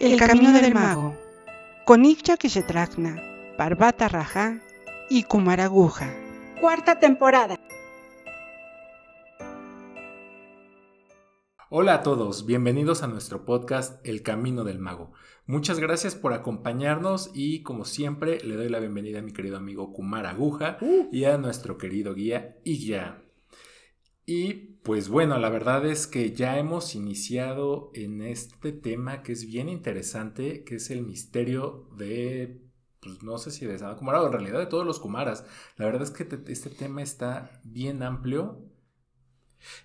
El camino del mago. Con Ikcha Kishetrakna, Parvata Raja y Kumaraguja. Cuarta temporada. Hola a todos, bienvenidos a nuestro podcast El Camino del Mago. Muchas gracias por acompañarnos y como siempre le doy la bienvenida a mi querido amigo Kumar Aguja y a nuestro querido guía Igya. Y pues bueno, la verdad es que ya hemos iniciado en este tema que es bien interesante, que es el misterio de, pues no sé si de Sanat Kumara o en realidad de todos los Kumaras. La verdad es que este tema está bien amplio.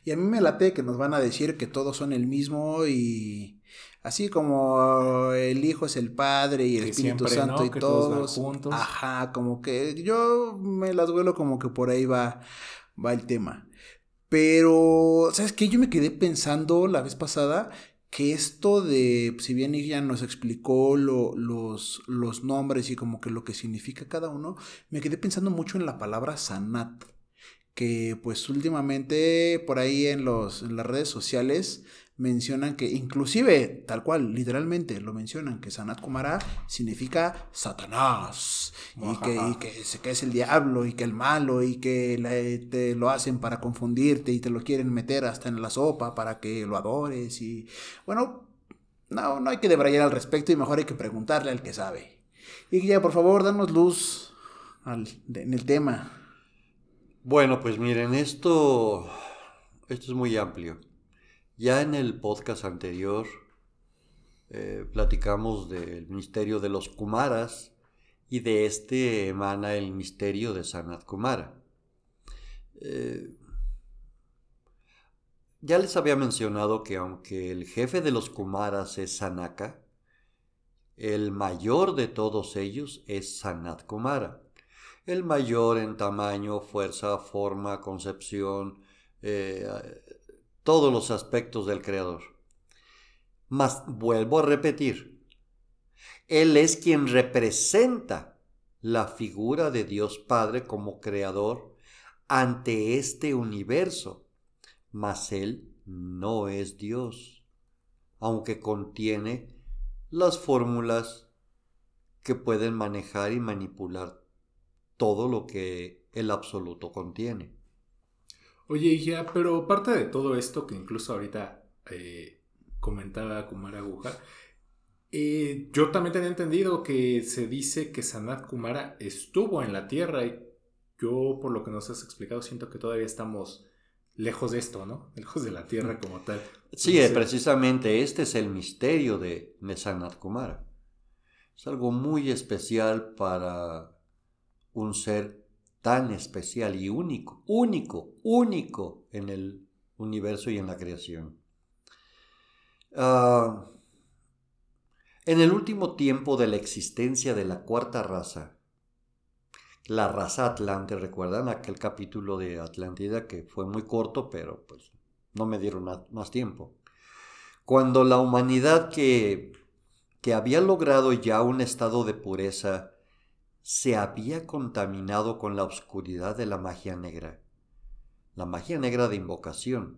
Y a mí me late que nos van a decir que todos son el mismo y así como el Hijo es el Padre y el Espíritu Santo y todos, juntos. Ajá, como que yo me las vuelo como que por ahí va, va el tema. Pero, ¿sabes qué? Yo me quedé pensando la vez pasada que esto de, si bien ella nos explicó los, los nombres y como que lo que significa cada uno, me quedé pensando mucho en la palabra sanat, que pues últimamente por ahí en, los, en las redes sociales mencionan que, inclusive, tal cual, literalmente lo mencionan, que Sanat Kumara significa Satanás, y que, que, es el diablo, y que el malo, y que te lo hacen para confundirte, y te lo quieren meter hasta en la sopa para que lo adores, y bueno, no, no hay que debrayar al respecto, y mejor hay que preguntarle al que sabe. Y ya, por favor, danos luz en el tema. Bueno, pues miren, esto, esto es muy amplio. Ya en el podcast anterior eh, platicamos del misterio de los Kumaras y de este emana el misterio de Sanat Kumara. Eh, ya les había mencionado que aunque el jefe de los Kumaras es Sanaka, el mayor de todos ellos es Sanat Kumara. El mayor en tamaño, fuerza, forma, concepción, eh, todos los aspectos del Creador. Mas vuelvo a repetir, Él es quien representa la figura de Dios Padre como Creador ante este universo, mas Él no es Dios, aunque contiene las fórmulas que pueden manejar y manipular todo lo que el absoluto contiene. Oye, ya, pero parte de todo esto que incluso ahorita eh, comentaba Kumara Aguja, eh, yo también tenía entendido que se dice que Sanat Kumara estuvo en la Tierra y yo, por lo que nos has explicado, siento que todavía estamos lejos de esto, ¿no? Lejos de la Tierra como tal. Sí, precisamente este es el misterio de, de Sanat Kumara. Es algo muy especial para un ser tan especial y único, único, único en el universo y en la creación. Ah, en el último tiempo de la existencia de la cuarta raza, la raza Atlante, recuerdan aquel capítulo de Atlántida que fue muy corto, pero pues no me dieron más tiempo. Cuando la humanidad que, que había logrado ya un estado de pureza se había contaminado con la oscuridad de la magia negra, la magia negra de invocación.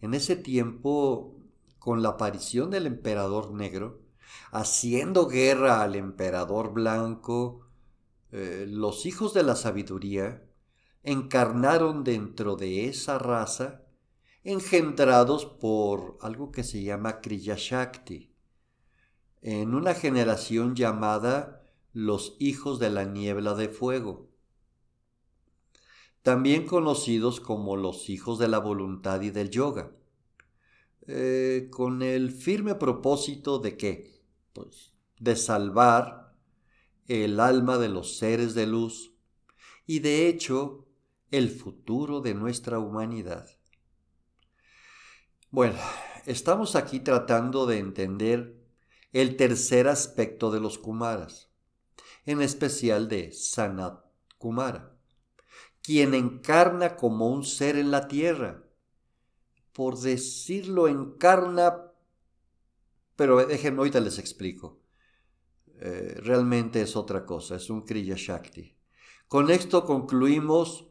En ese tiempo, con la aparición del emperador negro, haciendo guerra al emperador blanco, eh, los hijos de la sabiduría encarnaron dentro de esa raza, engendrados por algo que se llama Kriya Shakti, en una generación llamada los hijos de la niebla de fuego, también conocidos como los hijos de la voluntad y del yoga, eh, con el firme propósito de qué? Pues de salvar el alma de los seres de luz y de hecho el futuro de nuestra humanidad. Bueno, estamos aquí tratando de entender el tercer aspecto de los Kumaras, en especial de Sanat Kumara, quien encarna como un ser en la tierra. Por decirlo, encarna, pero déjenme, ahorita les explico. Eh, realmente es otra cosa, es un Kriya Shakti. Con esto concluimos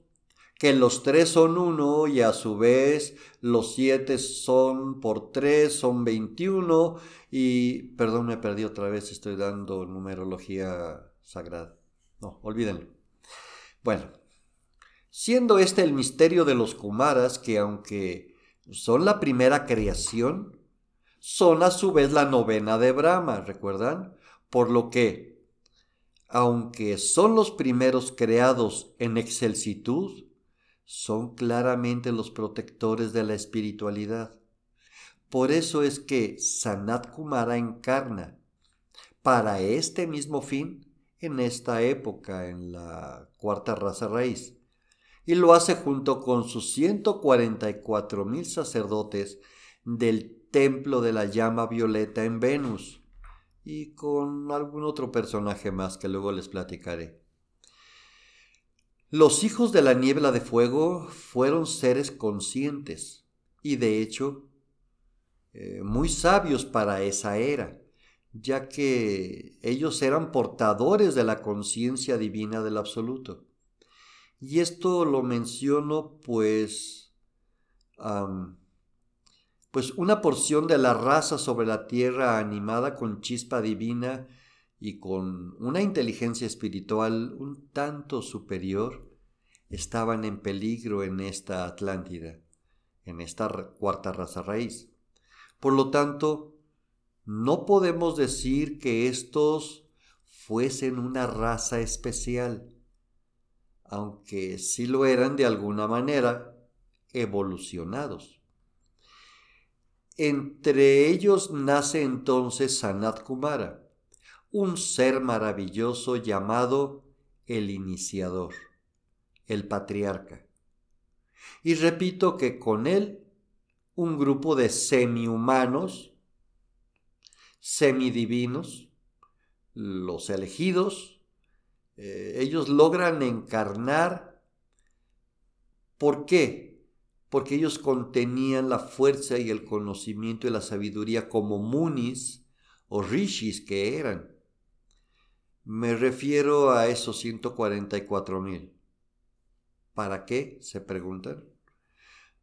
que los tres son uno y a su vez los siete son por tres, son 21 y, perdón, me perdí otra vez, estoy dando numerología sagrada. No, olvídenlo. Bueno, siendo este el misterio de los Kumaras que aunque son la primera creación, son a su vez la novena de Brahma, ¿recuerdan? Por lo que, aunque son los primeros creados en excelsitud, son claramente los protectores de la espiritualidad. Por eso es que Sanat Kumara encarna para este mismo fin en esta época, en la cuarta raza raíz, y lo hace junto con sus 144 mil sacerdotes del templo de la llama violeta en Venus, y con algún otro personaje más que luego les platicaré. Los hijos de la niebla de fuego fueron seres conscientes y de hecho eh, muy sabios para esa era, ya que ellos eran portadores de la conciencia divina del absoluto. Y esto lo menciono pues, pues una porción de la raza sobre la tierra animada con chispa divina y con una inteligencia espiritual un tanto superior, estaban en peligro en esta Atlántida, en esta cuarta raza raíz. Por lo tanto, no podemos decir que estos fuesen una raza especial, aunque sí lo eran de alguna manera evolucionados. Entre ellos nace entonces Sanat Kumara, un ser maravilloso llamado el iniciador, el patriarca. Y repito que con él un grupo de semi-humanos, semidivinos, los elegidos, eh, ellos logran encarnar. ¿Por qué? Porque ellos contenían la fuerza y el conocimiento y la sabiduría como munis o rishis que eran. Me refiero a esos 144 mil. ¿Para qué? se preguntan.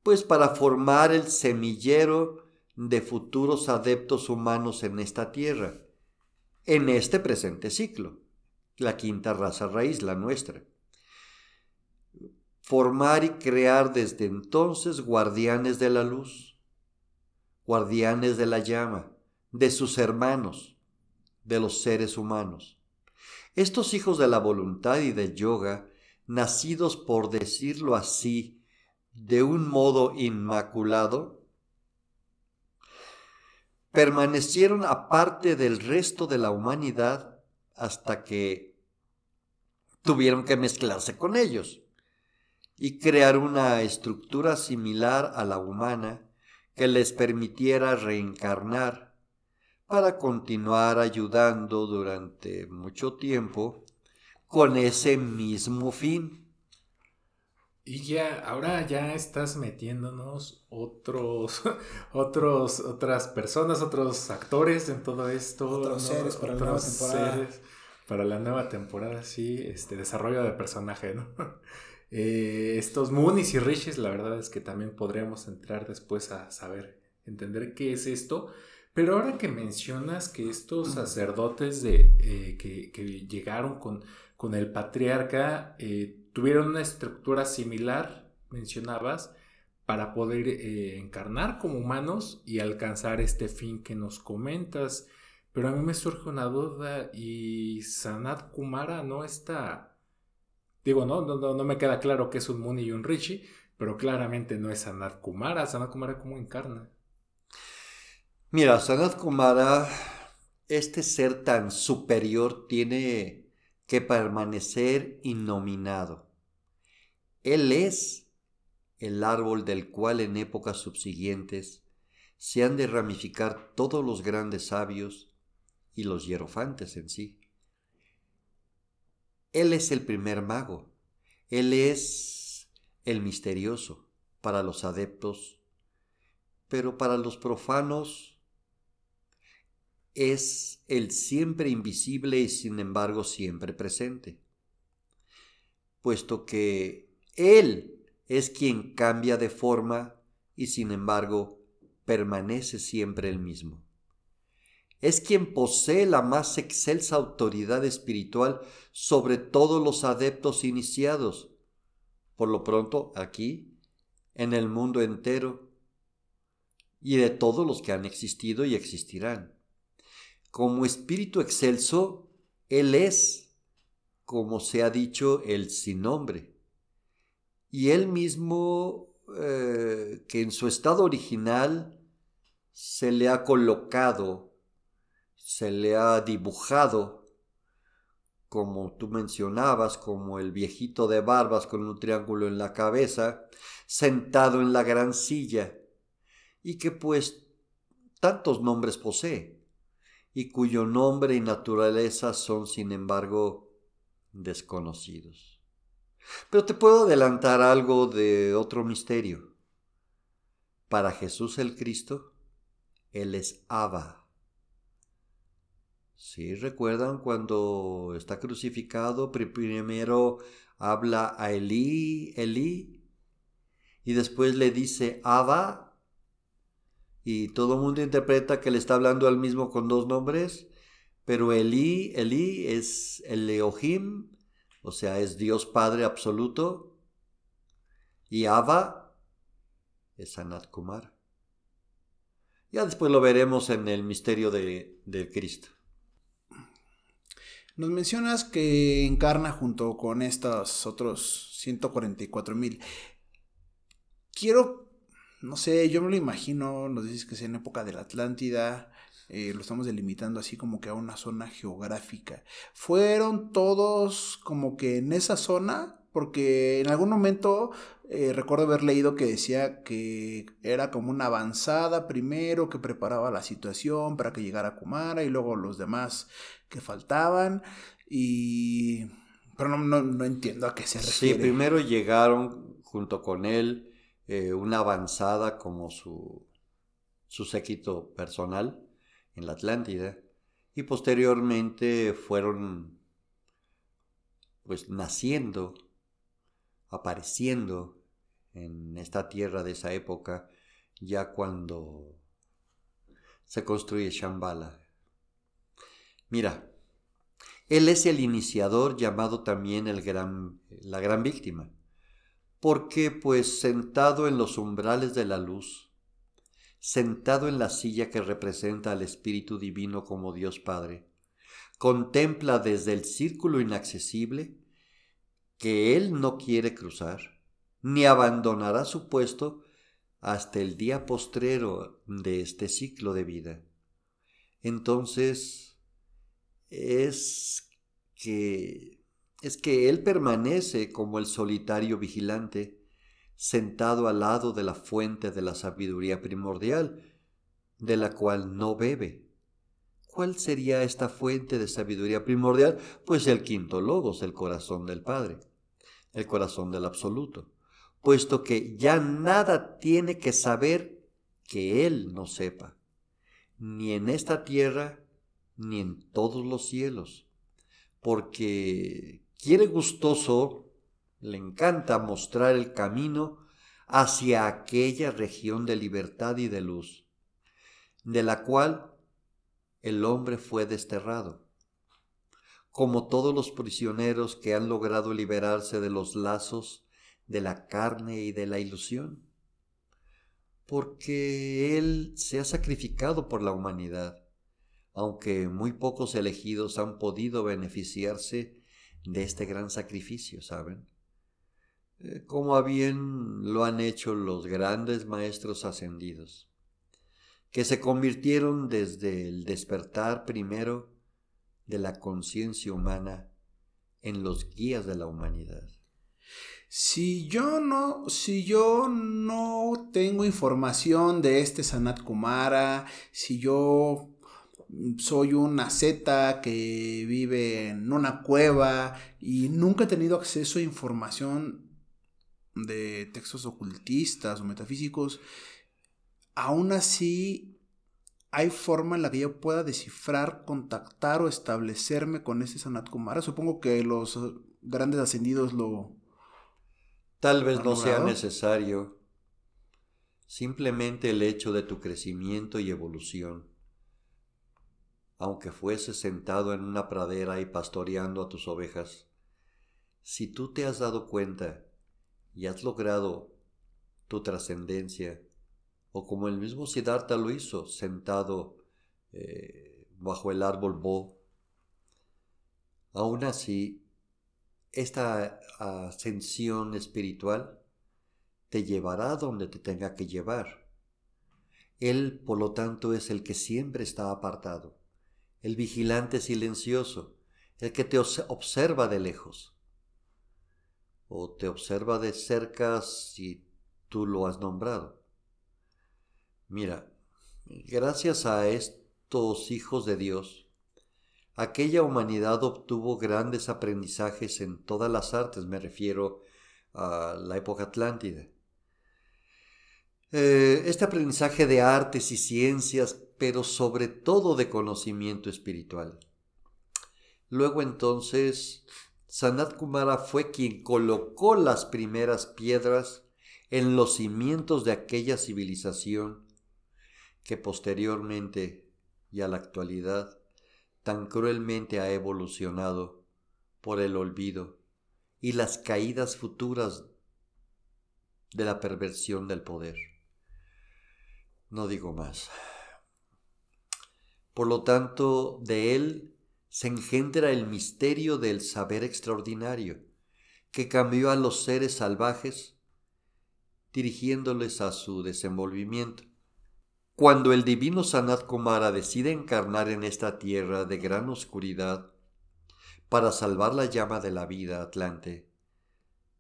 Pues para formar el semillero de futuros adeptos humanos en esta tierra, en este presente ciclo, la quinta raza raíz, la nuestra. Formar y crear desde entonces guardianes de la luz, guardianes de la llama, de sus hermanos, de los seres humanos estos hijos de la voluntad y del yoga, nacidos por decirlo así, de un modo inmaculado, permanecieron aparte del resto de la humanidad hasta que tuvieron que mezclarse con ellos y crear una estructura similar a la humana que les permitiera reencarnar para continuar ayudando durante mucho tiempo con ese mismo fin. Y ya, ahora ya estás metiéndonos otros, otros, otras personas, otros actores en todo esto. Otros seres para la nueva temporada. para la nueva temporada, sí, este desarrollo de personaje, ¿no? Eh, estos Moonies y Riches, la verdad es que también podríamos entrar después a saber, entender qué es esto pero ahora que mencionas que estos sacerdotes de, eh, que, llegaron con, con, el patriarca eh, tuvieron una estructura similar, mencionabas, para poder eh, encarnar como humanos y alcanzar este fin que nos comentas. Pero a mí me surge una duda y Sanat Kumara no está... Digo, no, no, me queda claro que es un Muni y un Rishi, pero claramente no es Sanat Kumara. Sanat Kumara cómo encarna. Mira, Sanat Kumara, este ser tan superior tiene que permanecer innominado. Él es el árbol del cual en épocas subsiguientes se han de ramificar todos los grandes sabios y los hierofantes en sí. Él es el primer mago, Él es el misterioso para los adeptos, pero para los profanos es el siempre invisible y sin embargo siempre presente, puesto que Él es quien cambia de forma y sin embargo permanece siempre el mismo. Es quien posee la más excelsa autoridad espiritual sobre todos los adeptos iniciados. Por lo pronto, aquí, en el mundo entero, y de todos los que han existido y existirán. Como espíritu excelso, Él es, como se ha dicho, el sin nombre. Y Él mismo, eh, que en su estado original se le ha colocado, se le ha dibujado, como tú mencionabas, como el viejito de barbas con un triángulo en la cabeza, sentado en la gran silla, y que pues tantos nombres posee, y cuyo nombre y naturaleza son sin embargo desconocidos. Pero te puedo adelantar algo de otro misterio. Para Jesús el Cristo, Él es Abba. Si recuerdan cuando está crucificado, primero habla a Elí, Elí, y después le dice Abba, y todo el mundo interpreta que le está hablando al mismo con dos nombres, pero Elí, Elí es el Elohim, o sea, es Dios Padre absoluto, y Abba es Sanat Kumar. Ya después lo veremos en el misterio de, de Cristo. Nos mencionas que encarna junto con estos otros 144 mil. Quiero no sé, yo me lo imagino, nos dices que es en época de la Atlántida, eh, lo estamos delimitando así como que a una zona geográfica. ¿Fueron todos como que en esa zona? Porque en algún momento eh, recuerdo haber leído que decía que era como una avanzada primero, que preparaba la situación para que llegara Kumara y luego los demás que faltaban. Y... Pero no, no entiendo a qué se refiere. Sí, primero llegaron junto con él eh, una avanzada como su, su séquito personal en la Atlántida y posteriormente fueron pues naciendo, apareciendo en esta tierra de esa época ya cuando se construye Shambhala. Mira, él es el iniciador llamado también el gran, la gran víctima porque pues sentado en los umbrales de la luz, sentado en la silla que representa al Espíritu Divino como Dios Padre, contempla desde el círculo inaccesible que Él no quiere cruzar, ni abandonará su puesto hasta el día postrero de este ciclo de vida. Entonces, es que es que él permanece como el solitario vigilante, sentado al lado de la fuente de la sabiduría primordial, de la cual no bebe. ¿Cuál sería esta fuente de sabiduría primordial? Pues el quinto logos, el corazón del Padre, el corazón del absoluto, puesto que ya nada tiene que saber que Él no sepa, ni en esta tierra, ni en todos los cielos, porque quiere gustoso, le encanta mostrar el camino hacia aquella región de libertad y de luz, de la cual el hombre fue desterrado, como todos los prisioneros que han logrado liberarse de los lazos de la carne y de la ilusión, porque Él se ha sacrificado por la humanidad, aunque muy pocos elegidos han podido beneficiarse de este gran sacrificio, ¿saben? Eh, como bien lo han hecho los grandes maestros ascendidos, que se convirtieron desde el despertar primero de la conciencia humana en los guías de la humanidad. Si yo no, si yo no tengo información de este Sanat Kumara, si yo soy una zeta que vive en una cueva y nunca he tenido acceso a información de textos ocultistas o metafísicos, aún así hay forma en la que yo pueda descifrar, contactar o establecerme con ese Sanat Kumara. Supongo que los grandes ascendidos lo... Tal vez no sea necesario simplemente el hecho de tu crecimiento y evolución. Aunque fuese sentado en una pradera y pastoreando a tus ovejas, si tú te has dado cuenta y has logrado tu trascendencia, o como el mismo Siddhartha lo hizo, sentado eh, bajo el árbol Bo, aún así, esta ascensión espiritual te llevará donde te tenga que llevar. Él, por lo tanto, es el que siempre está apartado, el vigilante silencioso, el que te observa de lejos, o te observa de cerca si tú lo has nombrado. Mira, gracias a estos hijos de Dios, aquella humanidad obtuvo grandes aprendizajes en todas las artes, me refiero a la época atlántida. Eh, este aprendizaje de artes y ciencias, pero sobre todo de conocimiento espiritual. Luego entonces, Sanat Kumara fue quien colocó las primeras piedras en los cimientos de aquella civilización que posteriormente y a la actualidad tan cruelmente ha evolucionado por el olvido y las caídas futuras de la perversión del poder. No digo más. Por lo tanto, de él se engendra el misterio del saber extraordinario, que cambió a los seres salvajes, dirigiéndoles a su desenvolvimiento. Cuando el divino Sanat Kumara decide encarnar en esta tierra de gran oscuridad para salvar la llama de la vida atlante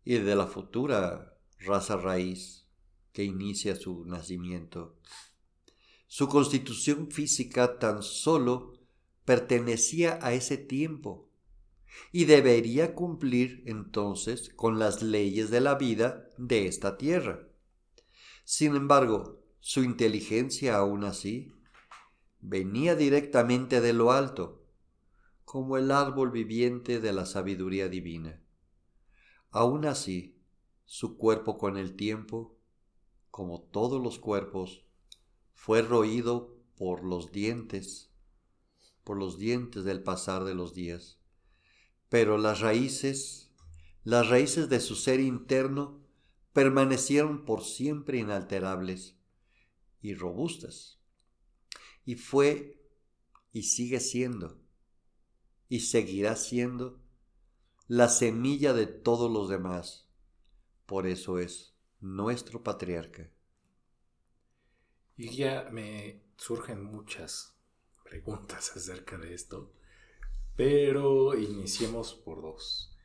y de la futura raza raíz, que inicia su nacimiento. Su constitución física tan solo pertenecía a ese tiempo y debería cumplir entonces con las leyes de la vida de esta tierra. Sin embargo, su inteligencia aún así venía directamente de lo alto, como el árbol viviente de la sabiduría divina. Aún así, su cuerpo con el tiempo como todos los cuerpos, fue roído por los dientes, por los dientes del pasar de los días. Pero las raíces, las raíces de su ser interno, permanecieron por siempre inalterables y robustas. Y fue y sigue siendo y seguirá siendo la semilla de todos los demás. Por eso es nuestro patriarca. Y ya me surgen muchas preguntas acerca de esto, pero iniciemos por dos.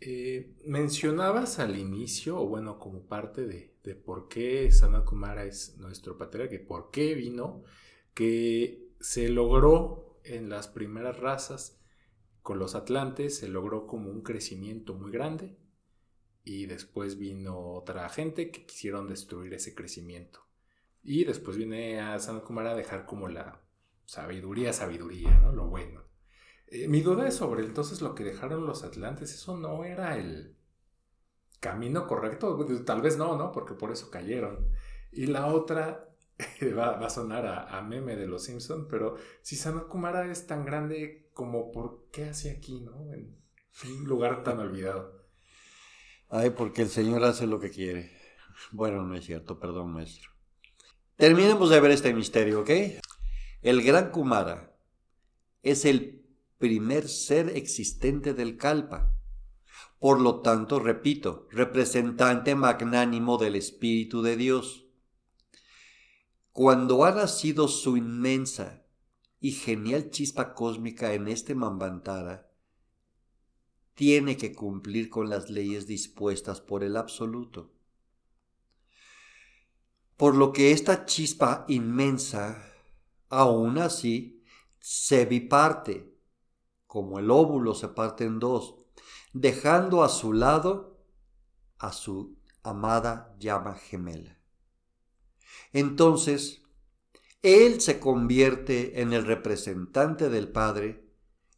Eh, mencionabas al inicio, o bueno, como parte de, de por qué Sanakumara es nuestro patriarca, por qué vino, que se logró en las primeras razas con los atlantes, se logró como un crecimiento muy grande, y después vino otra gente que quisieron destruir ese crecimiento. Y después viene a San Kumara a dejar como la sabiduría, sabiduría, ¿no? Lo bueno. Eh, mi duda es sobre entonces lo que dejaron los atlantes. Eso no era el camino correcto. Tal vez no, ¿no? Porque por eso cayeron. Y la otra va, a sonar a, meme de los Simpson, pero si San Kumara es tan grande como por qué hace aquí, ¿no? En un lugar tan olvidado. Ay, porque el Señor hace lo que quiere. Bueno, no es cierto, perdón, maestro. Terminemos de ver este misterio, ¿ok? El gran Kumara es el primer ser existente del Kalpa. Por lo tanto, repito, representante magnánimo del Espíritu de Dios. Cuando ha nacido su inmensa y genial chispa cósmica en este Mambantara, tiene que cumplir con las leyes dispuestas por el absoluto. Por lo que esta chispa inmensa, aún así, se biparte, como el óvulo se parte en dos, dejando a su lado a su amada llama gemela. Entonces, él se convierte en el representante del Padre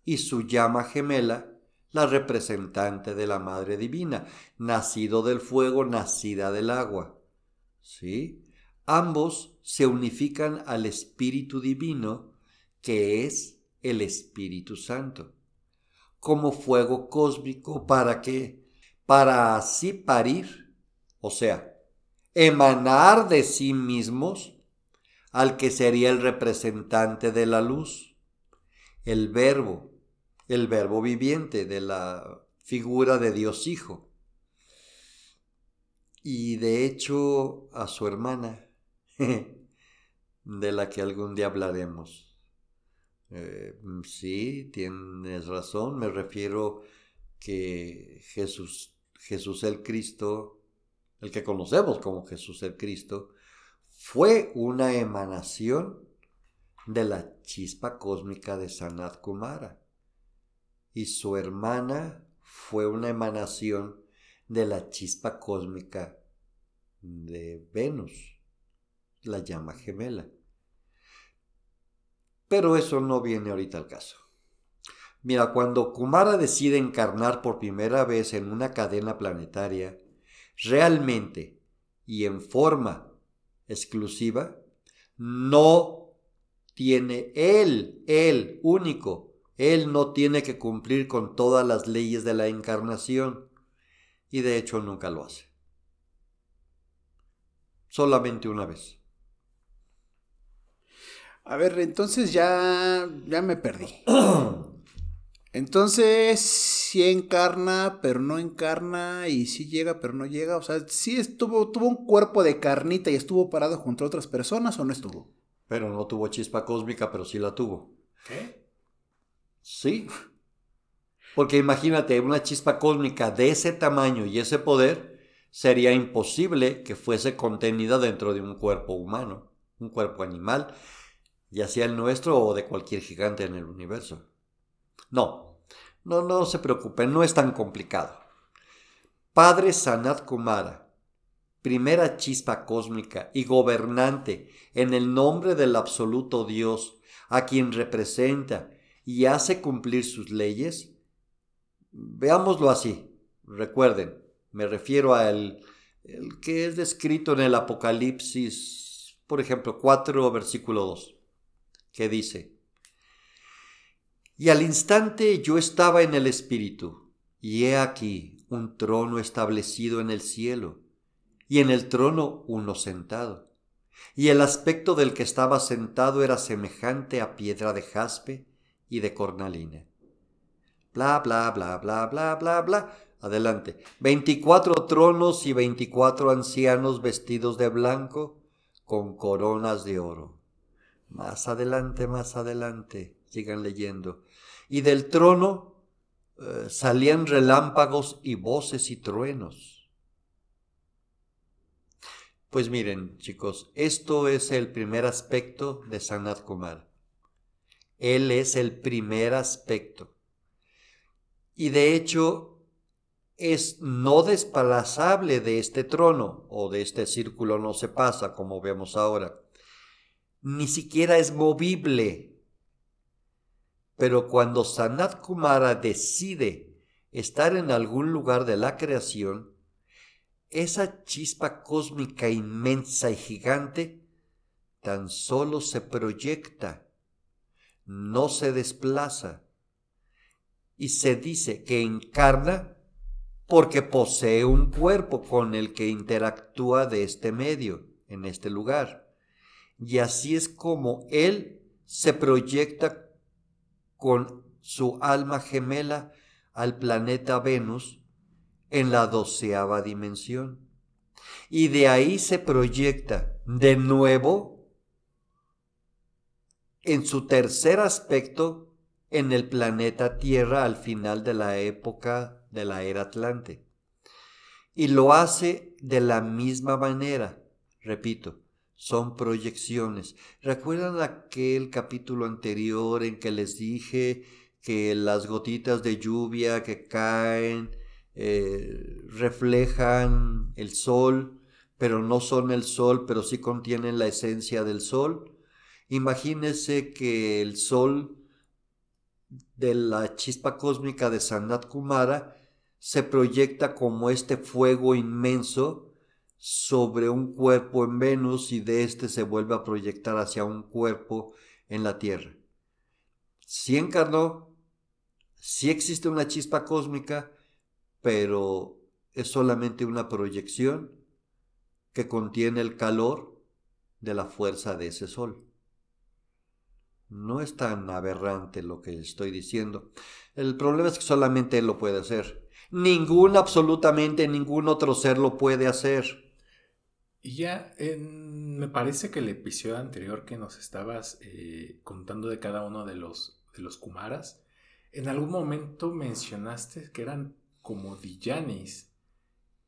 y su llama gemela la representante de la Madre Divina, nacido del fuego, nacida del agua. ¿Sí? Ambos se unifican al Espíritu Divino, que es el Espíritu Santo, como fuego cósmico para que, para así parir, o sea, emanar de sí mismos al que sería el representante de la luz, el verbo, el verbo viviente de la figura de Dios Hijo. Y de hecho a su hermana, de la que algún día hablaremos. Eh, sí, tienes razón, me refiero que Jesús, Jesús el Cristo, el que conocemos como Jesús el Cristo, fue una emanación de la chispa cósmica de Sanat Kumara y su hermana fue una emanación de la chispa cósmica de Venus, la llama gemela. Pero eso no viene ahorita al caso. Mira, cuando Kumara decide encarnar por primera vez en una cadena planetaria, realmente y en forma exclusiva, no tiene él, él único, él no tiene que cumplir con todas las leyes de la encarnación y de hecho nunca lo hace. Solamente una vez. A ver, entonces ya, ya me perdí. Entonces, sí encarna, pero no encarna, y sí llega, pero no llega. O sea, sí estuvo, tuvo un cuerpo de carnita y estuvo parado junto a otras personas o no estuvo. Pero no tuvo chispa cósmica, pero sí la tuvo. ¿Qué? Sí. Porque imagínate, una chispa cósmica de ese tamaño y ese poder, sería imposible que fuese contenida dentro de un cuerpo humano, un cuerpo animal, ya sea el nuestro o de cualquier gigante en el universo. No, no, no se preocupen, no es tan complicado. Padre Sanat Kumara, primera chispa cósmica y gobernante en el nombre del absoluto Dios, a quien representa y hace cumplir sus leyes? Veámoslo así. Recuerden, me refiero al el que es descrito en el Apocalipsis, por ejemplo, 4, versículo 2, que dice, Y al instante yo estaba en el Espíritu, y he aquí un trono establecido en el cielo, y en el trono uno sentado. Y el aspecto del que estaba sentado era semejante a piedra de jaspe, y de cornalina. Bla, bla, bla, bla, bla, bla, bla. Adelante. Veinticuatro tronos y veinticuatro ancianos vestidos de blanco con coronas de oro. Más adelante, más adelante. Sigan leyendo. Y del trono eh, salían relámpagos y voces y truenos. Pues miren, chicos, esto es el primer aspecto de Sanat Kumar. Él es el primer aspecto. Y de hecho es no desplazable de este trono o de este círculo no se pasa como vemos ahora. Ni siquiera es movible. Pero cuando Sanat Kumara decide estar en algún lugar de la creación, esa chispa cósmica inmensa y gigante tan solo se proyecta no se desplaza y se dice que encarna porque posee un cuerpo con el que interactúa de este medio, en este lugar. Y así es como él se proyecta con su alma gemela al planeta Venus en la doceava dimensión. Y de ahí se proyecta de nuevo en su tercer aspecto en el planeta Tierra al final de la época de la era Atlante. Y lo hace de la misma manera, repito, son proyecciones. ¿Recuerdan aquel capítulo anterior en que les dije que las gotitas de lluvia que caen eh, reflejan el sol, pero no son el sol, pero sí contienen la esencia del sol? Imagínese que el sol de la chispa cósmica de Sanat Kumara se proyecta como este fuego inmenso sobre un cuerpo en Venus y de este se vuelve a proyectar hacia un cuerpo en la Tierra. Si encarnó, sí existe una chispa cósmica, pero es solamente una proyección que contiene el calor de la fuerza de ese sol. No es tan aberrante lo que estoy diciendo. El problema es que solamente él lo puede hacer. Ningún, absolutamente ningún otro ser lo puede hacer. Y ya me parece que el episodio anterior que nos estabas eh, contando de cada uno de los, de los Kumaras, en algún momento mencionaste que eran como Diyanis.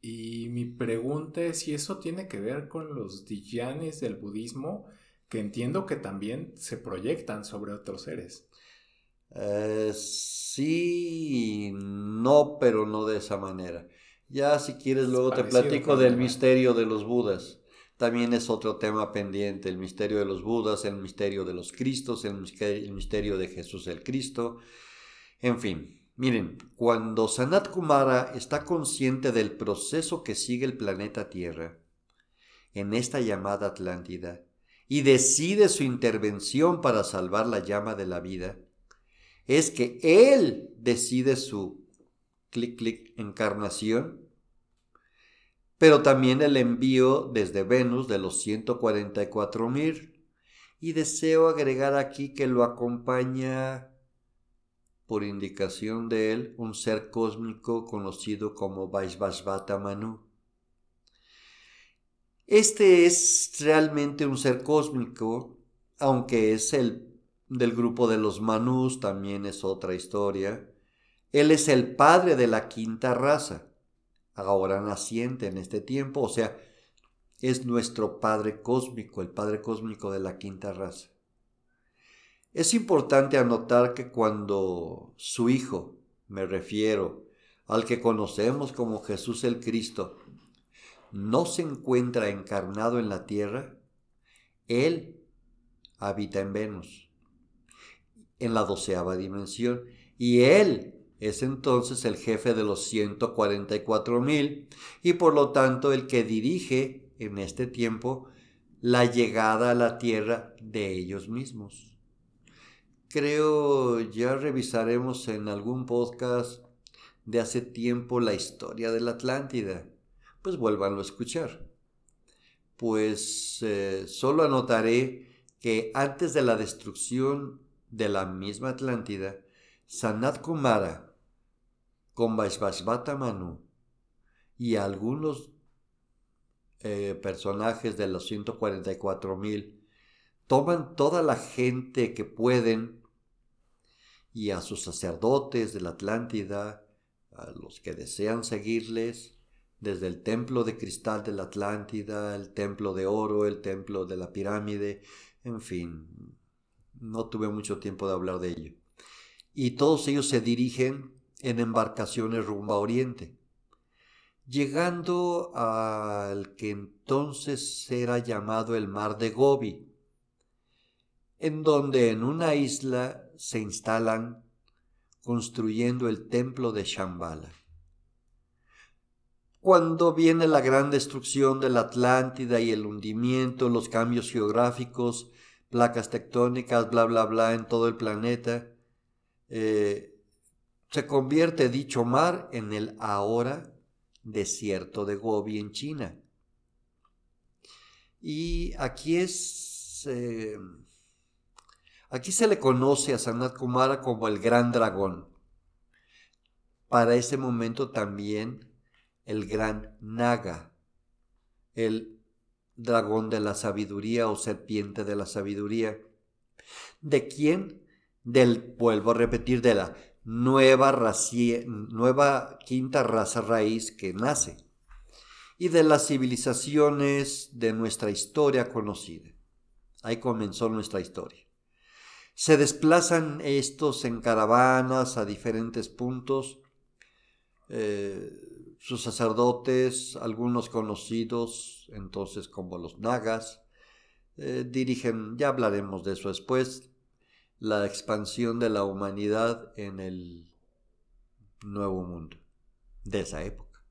Y mi pregunta es si eso tiene que ver con los Diyanis del budismo que entiendo que también se proyectan sobre otros seres. Eh, sí, no, pero no de esa manera. Ya si quieres luego te platico del misterio de los Budas. También es otro tema pendiente, el misterio de los Budas, el misterio de los Cristos, el misterio de Jesús el Cristo. En fin, miren, cuando Sanat Kumara está consciente del proceso que sigue el planeta Tierra, en esta llamada Atlántida, y decide su intervención para salvar la llama de la vida, es que Él decide su clic clic encarnación, pero también el envío desde Venus de los 144 mil. Y deseo agregar aquí que lo acompaña por indicación de él un ser cósmico conocido como Vaisvasvata Manu. Este es realmente un ser cósmico, aunque es el del grupo de los Manus, también es otra historia. Él es el padre de la quinta raza, ahora naciente en este tiempo, o sea, es nuestro padre cósmico, el padre cósmico de la quinta raza. Es importante anotar que cuando su hijo, me refiero al que conocemos como Jesús el Cristo, no se encuentra encarnado en la Tierra, Él habita en Venus, en la doceava dimensión, y Él es entonces el jefe de los 144 mil y por lo tanto el que dirige en este tiempo la llegada a la Tierra de ellos mismos. Creo ya revisaremos en algún podcast de hace tiempo la historia de la Atlántida pues vuélvanlo a escuchar. Pues eh, solo anotaré que antes de la destrucción de la misma Atlántida, Sanat Kumara, con Vaisvasvata Manu y algunos eh, personajes de los 144 mil toman toda la gente que pueden y a sus sacerdotes de la Atlántida, a los que desean seguirles, desde el templo de cristal de la Atlántida, el templo de oro, el templo de la pirámide, en fin, no tuve mucho tiempo de hablar de ello. Y todos ellos se dirigen en embarcaciones rumbo a Oriente, llegando al que entonces era llamado el mar de Gobi, en donde en una isla se instalan construyendo el templo de Shambhala. Cuando viene la gran destrucción de la Atlántida y el hundimiento, los cambios geográficos, placas tectónicas, bla, bla, bla, en todo el planeta, eh, se convierte dicho mar en el ahora desierto de Gobi en China. Y aquí es... Eh, aquí se le conoce a Sanat Kumara como el gran dragón. Para ese momento también el gran Naga, el dragón de la sabiduría o serpiente de la sabiduría. ¿De quién? Del, vuelvo a repetir, de la nueva, nueva quinta raza raíz que nace y de las civilizaciones de nuestra historia conocida. Ahí comenzó nuestra historia. Se desplazan estos en caravanas a diferentes puntos. Eh, sus sacerdotes, algunos conocidos entonces como los nagas, eh, dirigen, ya hablaremos de eso después, la expansión de la humanidad en el nuevo mundo de esa época.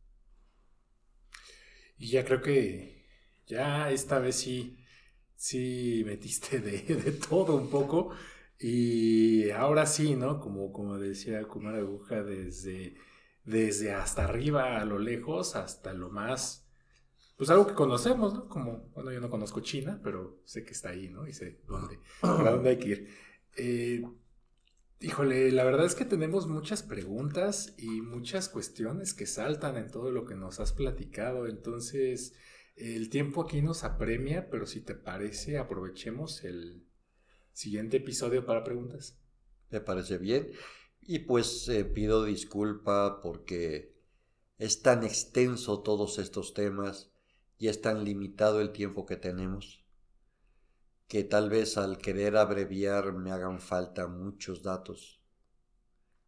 Y ya creo que ya esta vez sí, sí metiste de, de todo un poco. Y ahora sí, ¿no? Como, como decía Kumar Aguja, desde, desde hasta arriba a lo lejos hasta lo más pues algo que conocemos, ¿no? Como, bueno, yo no conozco China, pero sé que está ahí, ¿no? Y sé dónde, para dónde hay que ir. Eh, híjole, la verdad es que tenemos muchas preguntas y muchas cuestiones que saltan en todo lo que nos has platicado, entonces el tiempo aquí nos apremia, pero si te parece, aprovechemos el siguiente episodio para preguntas. Me parece bien. Y pues eh, pido disculpa porque es tan extenso todos estos temas y es tan limitado el tiempo que tenemos que tal vez al querer abreviar me hagan falta muchos datos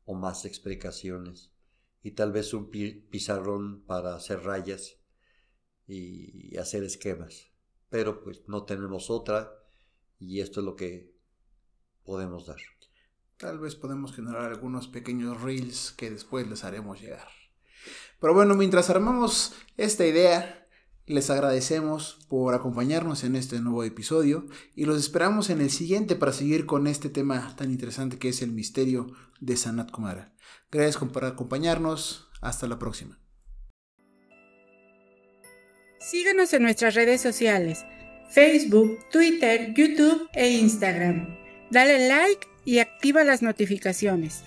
o más explicaciones y tal vez un pizarrón para hacer rayas y hacer esquemas. Pero pues no tenemos otra y esto es lo que podemos dar. Tal vez podemos generar algunos pequeños reels que después les haremos llegar. Pero bueno, mientras armamos esta idea, les agradecemos por acompañarnos en este nuevo episodio y los esperamos en el siguiente para seguir con este tema tan interesante que es el misterio de Sanat Kumara. Gracias por acompañarnos. Hasta la próxima. Síguenos en nuestras redes sociales, Facebook, Twitter, YouTube e Instagram. Dale like y activa las notificaciones.